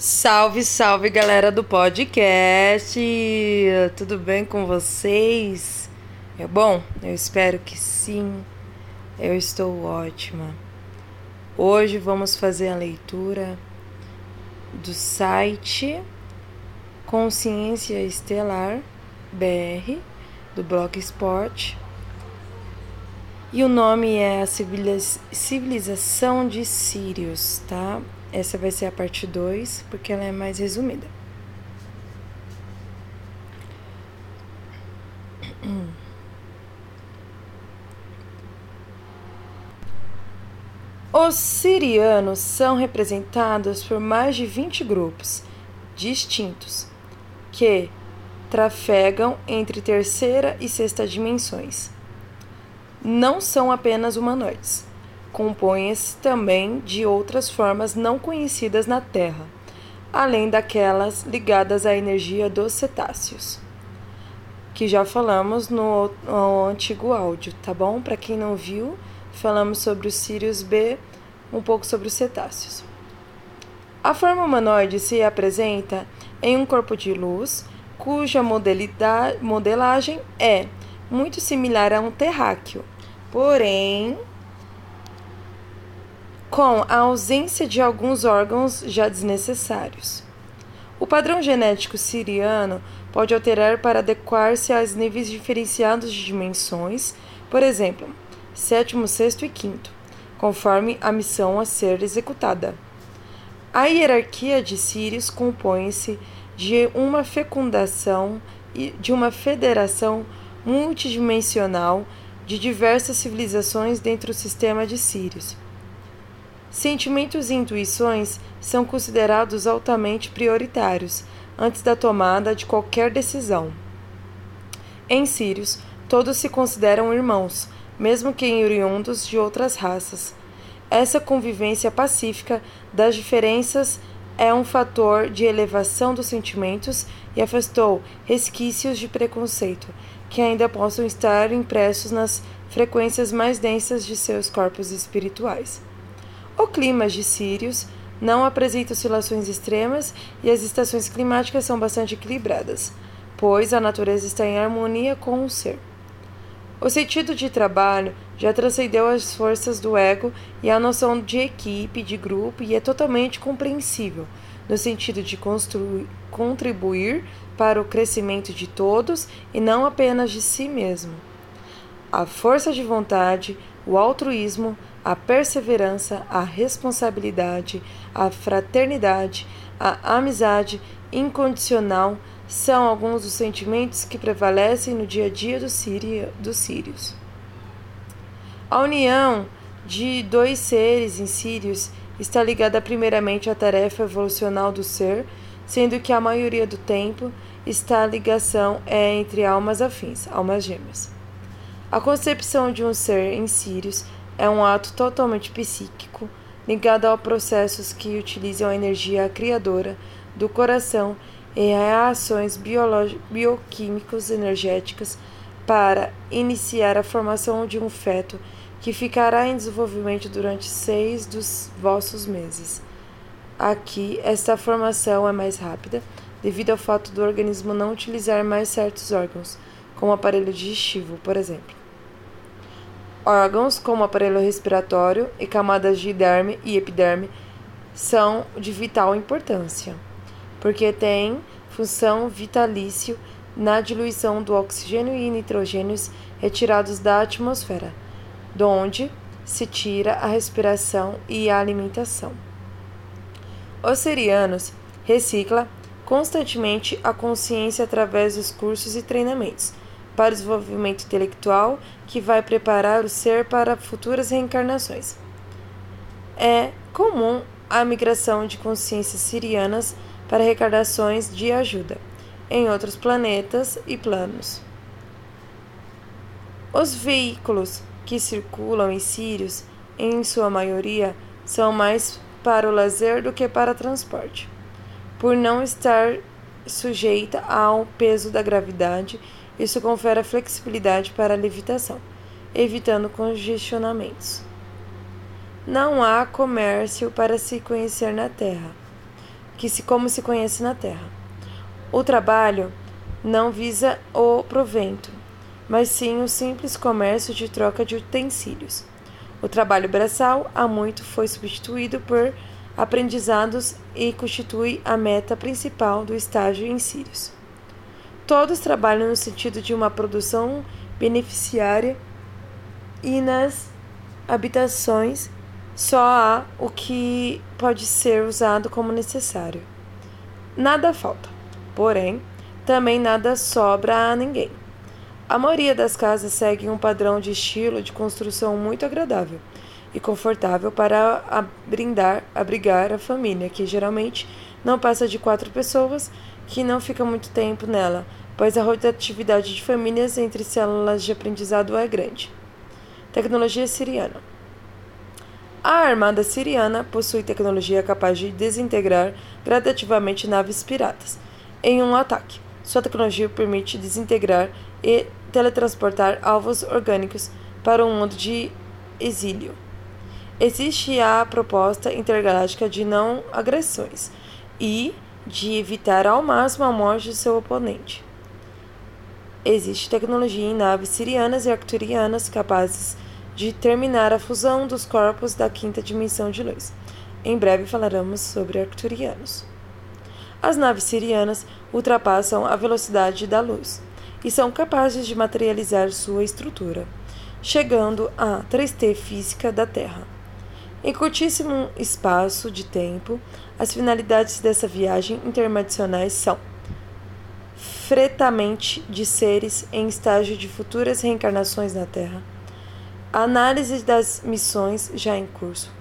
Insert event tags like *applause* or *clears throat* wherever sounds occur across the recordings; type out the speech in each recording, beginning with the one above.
Salve, salve galera do podcast! Tudo bem com vocês? É bom? Eu espero que sim. Eu estou ótima. Hoje vamos fazer a leitura do site Consciência Estelar BR do Bloco Esporte. E o nome é a Civilização de Sírios, tá? Essa vai ser a parte 2, porque ela é mais resumida. *clears throat* Os sirianos são representados por mais de 20 grupos distintos que trafegam entre terceira e sexta dimensões. Não são apenas humanoides compõem-se também de outras formas não conhecidas na Terra, além daquelas ligadas à energia dos cetáceos, que já falamos no, no antigo áudio, tá bom? Para quem não viu, falamos sobre os Sirius B, um pouco sobre os cetáceos. A forma humanoide se apresenta em um corpo de luz, cuja modelagem é muito similar a um terráqueo, porém com a ausência de alguns órgãos já desnecessários. O padrão genético siriano pode alterar para adequar-se aos níveis diferenciados de dimensões, por exemplo, sétimo, sexto e quinto, conforme a missão a ser executada. A hierarquia de Sírios compõe-se de uma fecundação e de uma federação multidimensional de diversas civilizações dentro do sistema de Sírios. Sentimentos e intuições são considerados altamente prioritários antes da tomada de qualquer decisão. Em Sírios, todos se consideram irmãos, mesmo que oriundos de outras raças. Essa convivência pacífica das diferenças é um fator de elevação dos sentimentos e afastou resquícios de preconceito que ainda possam estar impressos nas frequências mais densas de seus corpos espirituais. O clima de Sírios não apresenta oscilações extremas e as estações climáticas são bastante equilibradas, pois a natureza está em harmonia com o ser. O sentido de trabalho já transcendeu as forças do ego e a noção de equipe, de grupo, e é totalmente compreensível, no sentido de contribuir para o crescimento de todos e não apenas de si mesmo. A força de vontade, o altruísmo, a perseverança, a responsabilidade, a fraternidade, a amizade incondicional são alguns dos sentimentos que prevalecem no dia a dia do Sírio, dos sírios. A união de dois seres em sírios está ligada primeiramente à tarefa evolucional do ser, sendo que a maioria do tempo está a ligação é entre almas afins, almas gêmeas. A concepção de um ser em sírios é um ato totalmente psíquico, ligado a processos que utilizam a energia criadora do coração e reações bioquímicos energéticas para iniciar a formação de um feto que ficará em desenvolvimento durante seis dos vossos meses. Aqui, esta formação é mais rápida devido ao fato do organismo não utilizar mais certos órgãos, como o aparelho digestivo, por exemplo. Órgãos como aparelho respiratório e camadas de derme e epiderme são de vital importância, porque têm função vitalício na diluição do oxigênio e nitrogênios retirados da atmosfera, de onde se tira a respiração e a alimentação. Os serianos recicla constantemente a consciência através dos cursos e treinamentos para o desenvolvimento intelectual que vai preparar o ser para futuras reencarnações. É comum a migração de consciências sirianas para reencarnações de ajuda em outros planetas e planos. Os veículos que circulam em Sírios, em sua maioria, são mais para o lazer do que para transporte, por não estar sujeita ao peso da gravidade isso confere flexibilidade para a levitação, evitando congestionamentos. Não há comércio para se conhecer na Terra. que se como se conhece na Terra. O trabalho não visa o provento, mas sim o simples comércio de troca de utensílios. O trabalho braçal há muito foi substituído por aprendizados e constitui a meta principal do estágio em Sírios. Todos trabalham no sentido de uma produção beneficiária e nas habitações só há o que pode ser usado como necessário. Nada falta, porém, também nada sobra a ninguém. A maioria das casas segue um padrão de estilo de construção muito agradável e confortável para abrindar, abrigar a família, que geralmente não passa de quatro pessoas, que não fica muito tempo nela, pois a rotatividade de famílias entre células de aprendizado é grande. Tecnologia siriana. A armada siriana possui tecnologia capaz de desintegrar gradativamente naves piratas em um ataque. Sua tecnologia permite desintegrar e teletransportar alvos orgânicos para um mundo de exílio. Existe a proposta intergaláctica de não agressões e de evitar ao máximo a morte de seu oponente. Existe tecnologia em naves sirianas e arcturianas capazes de terminar a fusão dos corpos da quinta dimensão de luz. Em breve falaremos sobre arcturianos. As naves sirianas ultrapassam a velocidade da luz e são capazes de materializar sua estrutura, chegando à 3T física da Terra. Em curtíssimo espaço de tempo, as finalidades dessa viagem interdimensionais são fretamento de seres em estágio de futuras reencarnações na Terra Análise das missões já em curso.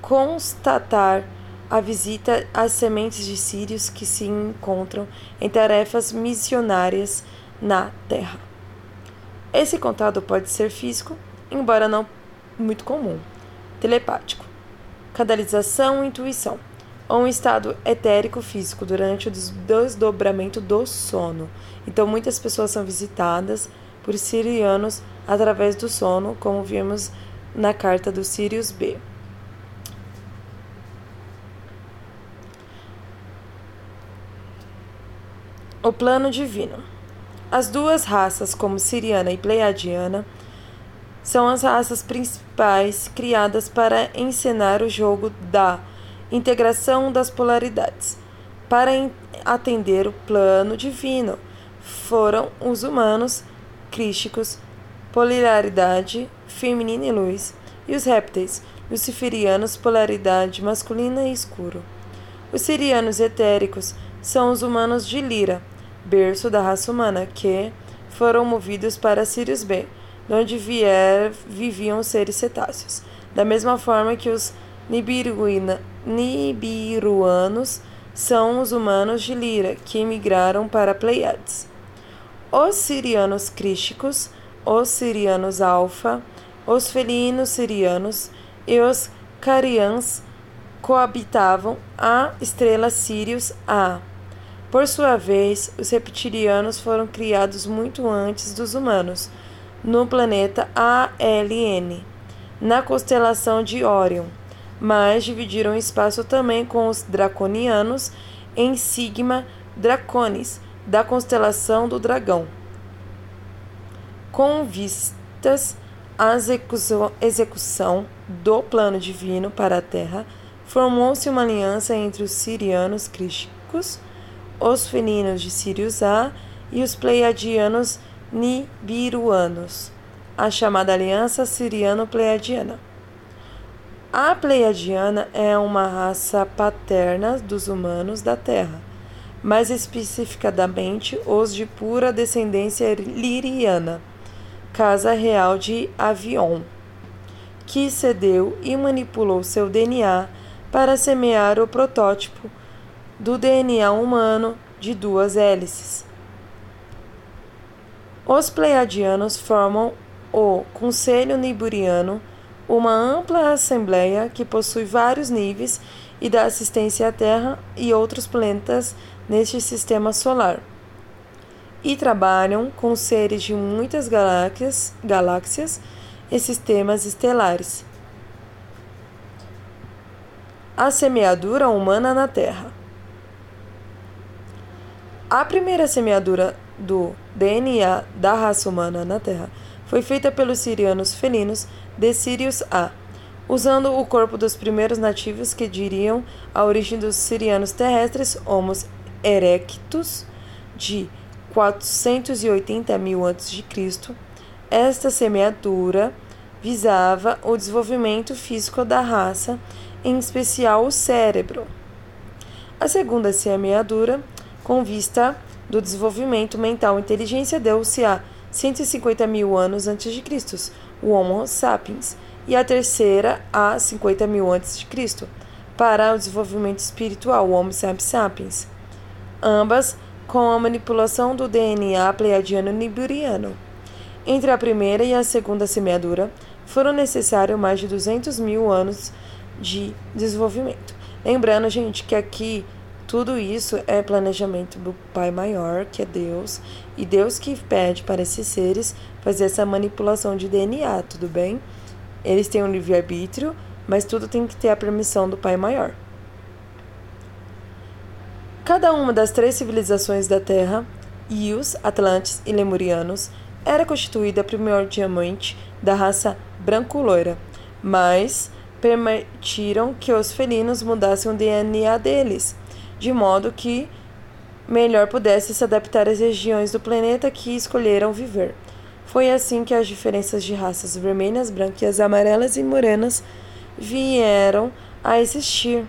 Constatar a visita às sementes de sírios que se encontram em tarefas missionárias na Terra. Esse contato pode ser físico, embora não muito comum, telepático, canalização intuição, ou um estado etérico físico durante o desdobramento do sono. Então, muitas pessoas são visitadas por sirianos através do sono, como vimos na carta do Sirius B. O plano divino. As duas raças, como siriana e pleiadiana, são as raças principais criadas para encenar o jogo da integração das polaridades. Para atender o plano divino, foram os humanos crísticos polaridade feminina e luz, e os répteis, luciferianos, polaridade masculina e escuro. Os sirianos etéricos são os humanos de Lira, berço da raça humana, que foram movidos para Sirius B, de onde vier, viviam seres cetáceos. Da mesma forma que os Nibiruina, Nibiruanos são os humanos de Lira, que emigraram para Pleiades. Os sirianos crísticos os sirianos alfa, os felinos sirianos e os carians coabitavam a estrela Sirius A. Por sua vez, os reptilianos foram criados muito antes dos humanos, no planeta ALN, na constelação de Órion, mas dividiram espaço também com os draconianos em Sigma Draconis, da constelação do Dragão com vistas à execução do plano divino para a terra, formou-se uma aliança entre os sirianos crísticos, os felinos de Sirius A e os pleiadianos nibiruanos, a chamada Aliança Siriano-Pleiadiana. A Pleiadiana é uma raça paterna dos humanos da Terra, mais especificadamente os de pura descendência liriana Casa Real de Avion, que cedeu e manipulou seu DNA para semear o protótipo do DNA humano de duas hélices. Os pleiadianos formam o Conselho Niburiano, uma ampla assembleia que possui vários níveis e dá assistência à Terra e outros planetas neste sistema solar e trabalham com seres de muitas galáxias, galáxias e sistemas estelares. A semeadura humana na Terra. A primeira semeadura do DNA da raça humana na Terra foi feita pelos sirianos felinos de Sirius A, usando o corpo dos primeiros nativos que diriam a origem dos sirianos terrestres Homo erectus de 480 mil a.C. Esta semeadura visava o desenvolvimento físico da raça, em especial o cérebro. A segunda semeadura, com vista do desenvolvimento mental e inteligência, deu-se a 150 mil anos antes de Cristo, o Homo sapiens, e a terceira a 50 mil antes de Cristo, para o desenvolvimento espiritual, o Homo sapiens, ambas com a manipulação do DNA pleiadiano-niburiano. Entre a primeira e a segunda semeadura, foram necessários mais de 200 mil anos de desenvolvimento. Lembrando, gente, que aqui tudo isso é planejamento do Pai Maior, que é Deus, e Deus que pede para esses seres fazer essa manipulação de DNA, tudo bem? Eles têm um livre-arbítrio, mas tudo tem que ter a permissão do Pai Maior. Cada uma das três civilizações da Terra, Ios, Atlantes e Lemurianos, era constituída primordialmente da raça branco-loira, mas permitiram que os felinos mudassem o DNA deles, de modo que melhor pudesse se adaptar às regiões do planeta que escolheram viver. Foi assim que as diferenças de raças vermelhas, branquas, amarelas e morenas vieram a existir.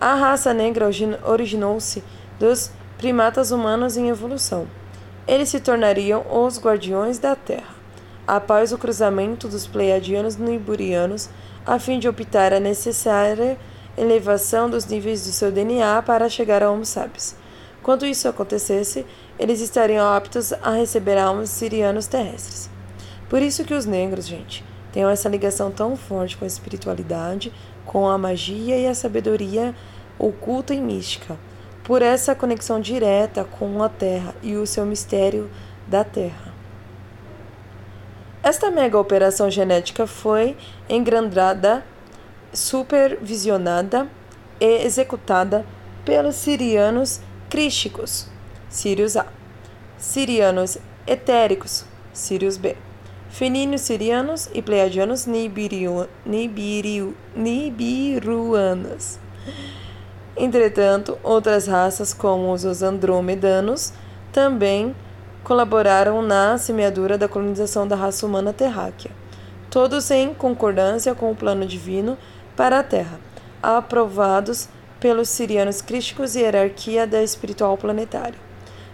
A raça negra originou-se dos primatas humanos em evolução. Eles se tornariam os guardiões da Terra após o cruzamento dos pleiadianos niburianos, a fim de optar a necessária elevação dos níveis do seu DNA para chegar a Homo sapiens. Quando isso acontecesse, eles estariam aptos a receber almas sirianos terrestres. Por isso que os negros, gente, têm essa ligação tão forte com a espiritualidade, com a magia e a sabedoria oculta e mística, por essa conexão direta com a Terra e o seu mistério da Terra. Esta mega operação genética foi engrandada, supervisionada e executada pelos sirianos crísticos, Sirius A, sirianos etéricos, Sirius B, feninos sirianos e pleiadianos nibiru, nibiruanos. Entretanto, outras raças, como os andromedanos, também colaboraram na semeadura da colonização da raça humana terráquea, todos em concordância com o plano divino para a Terra, aprovados pelos sirianos crísticos e hierarquia da espiritual planetária.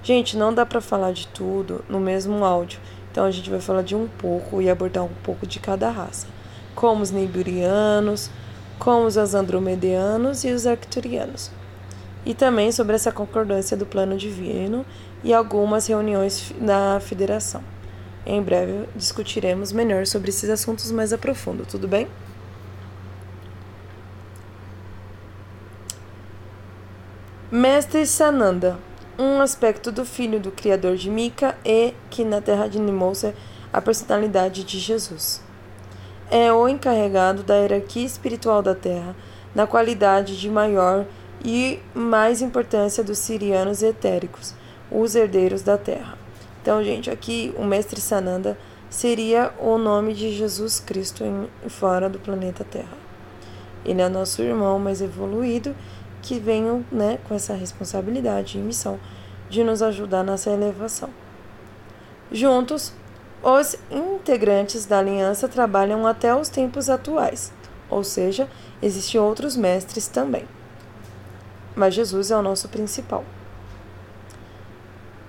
Gente, não dá para falar de tudo no mesmo áudio, então a gente vai falar de um pouco e abordar um pouco de cada raça, como os niburianos, como os andromedeanos e os arcturianos e também sobre essa concordância do plano divino e algumas reuniões na federação. Em breve discutiremos melhor sobre esses assuntos mais a profundo, tudo bem? Mestre Sananda, um aspecto do filho do criador de Mika e que na terra de Nimousa a personalidade de Jesus. É o encarregado da hierarquia espiritual da terra, na qualidade de maior e mais importância dos sirianos etéricos, os herdeiros da terra. Então, gente, aqui o mestre Sananda seria o nome de Jesus Cristo em, fora do planeta Terra. Ele é nosso irmão mais evoluído que vem né, com essa responsabilidade e missão de nos ajudar nessa elevação. Juntos, os integrantes da aliança trabalham até os tempos atuais, ou seja, existem outros mestres também mas Jesus é o nosso principal.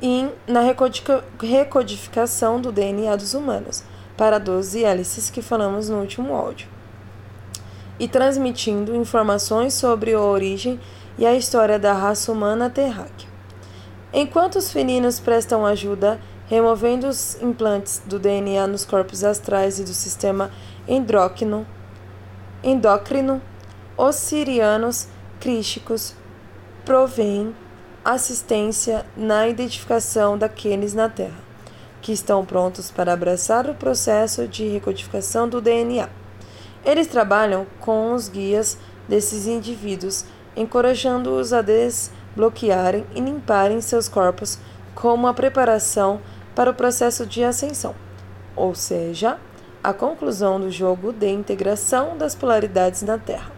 E na recodificação do DNA dos humanos, para 12 hélices que falamos no último áudio, e transmitindo informações sobre a origem e a história da raça humana terráquea. Enquanto os felinos prestam ajuda removendo os implantes do DNA nos corpos astrais e do sistema endócrino, endócrino os sirianos crísticos provém assistência na identificação daqueles na Terra, que estão prontos para abraçar o processo de recodificação do DNA. Eles trabalham com os guias desses indivíduos, encorajando-os a bloquearem e limparem seus corpos como a preparação para o processo de ascensão, ou seja, a conclusão do jogo de integração das polaridades na Terra.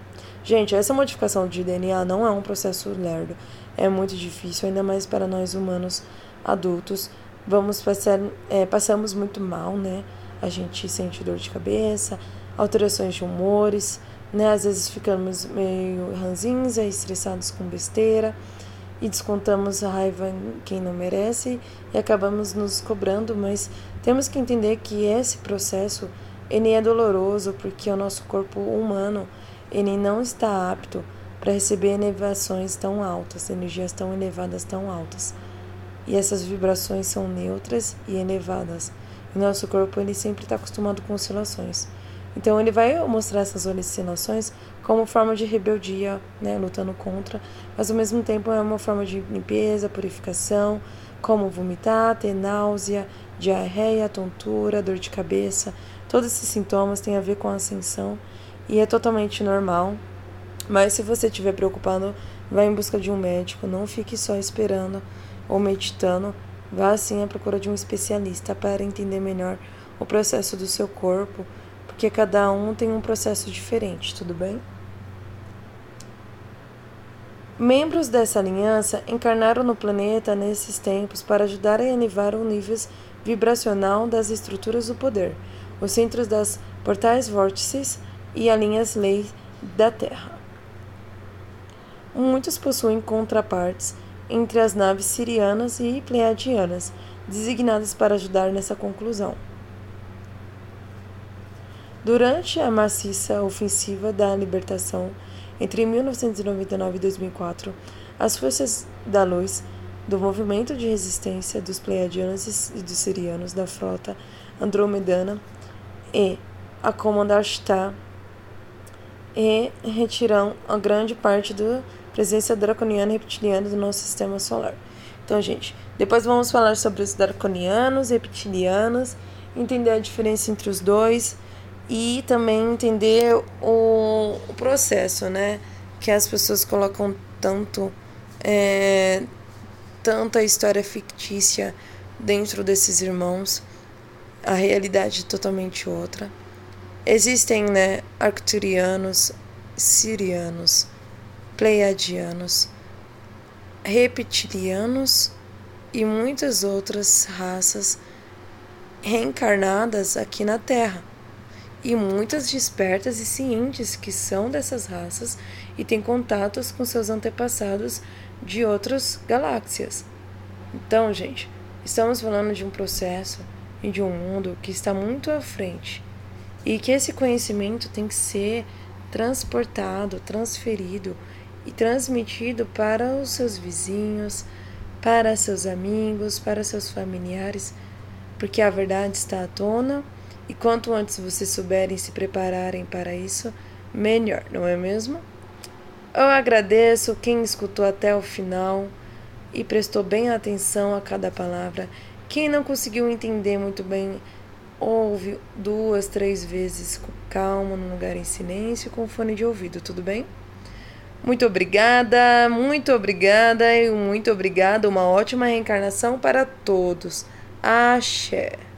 Gente, essa modificação de DNA não é um processo lerdo, é muito difícil, ainda mais para nós humanos adultos. Vamos passar, é, passamos muito mal, né? A gente sente dor de cabeça, alterações de humores, né? Às vezes ficamos meio ranzinza, estressados com besteira e descontamos a raiva em quem não merece e acabamos nos cobrando, mas temos que entender que esse processo ele é doloroso porque o nosso corpo humano ele não está apto para receber elevações tão altas, energias tão elevadas, tão altas. E essas vibrações são neutras e elevadas. E nosso corpo ele sempre está acostumado com oscilações. Então ele vai mostrar essas oscilações como forma de rebeldia, né, lutando contra, mas ao mesmo tempo é uma forma de limpeza, purificação, como vomitar, ter náusea, diarreia, tontura, dor de cabeça. Todos esses sintomas têm a ver com a ascensão e é totalmente normal. Mas se você estiver preocupado, vá em busca de um médico, não fique só esperando ou meditando, vá sim à procura de um especialista para entender melhor o processo do seu corpo porque cada um tem um processo diferente, tudo bem? Membros dessa aliança encarnaram no planeta nesses tempos para ajudar a elevar o nível vibracional das estruturas do poder, os centros das portais vórtices e as linhas leis da Terra. Muitos possuem contrapartes entre as naves sirianas e pleiadianas, designadas para ajudar nessa conclusão. Durante a maciça ofensiva da libertação entre 1999 e 2004, as forças da luz do movimento de resistência dos pleiadianos e dos sirianos da frota andromedana e a Comandashta e retiram a grande parte da presença draconiana e reptiliana do nosso sistema solar. Então, gente, depois vamos falar sobre os draconianos e reptilianos, entender a diferença entre os dois e também entender o, o processo, né? Que as pessoas colocam tanto, é, tanta história fictícia dentro desses irmãos, a realidade é totalmente outra. Existem, né, arcturianos, sirianos, pleiadianos, reptilianos e muitas outras raças reencarnadas aqui na Terra e muitas despertas e cientes que são dessas raças e têm contatos com seus antepassados de outras galáxias. Então, gente, estamos falando de um processo e de um mundo que está muito à frente e que esse conhecimento tem que ser transportado, transferido e transmitido para os seus vizinhos, para seus amigos, para seus familiares, porque a verdade está à tona e quanto antes vocês souberem se prepararem para isso, melhor, não é mesmo? Eu agradeço quem escutou até o final e prestou bem atenção a cada palavra. Quem não conseguiu entender muito bem, ouve duas, três vezes com calma, num lugar em silêncio, com fone de ouvido, tudo bem? Muito obrigada, muito obrigada e muito obrigada. Uma ótima reencarnação para todos. Axé.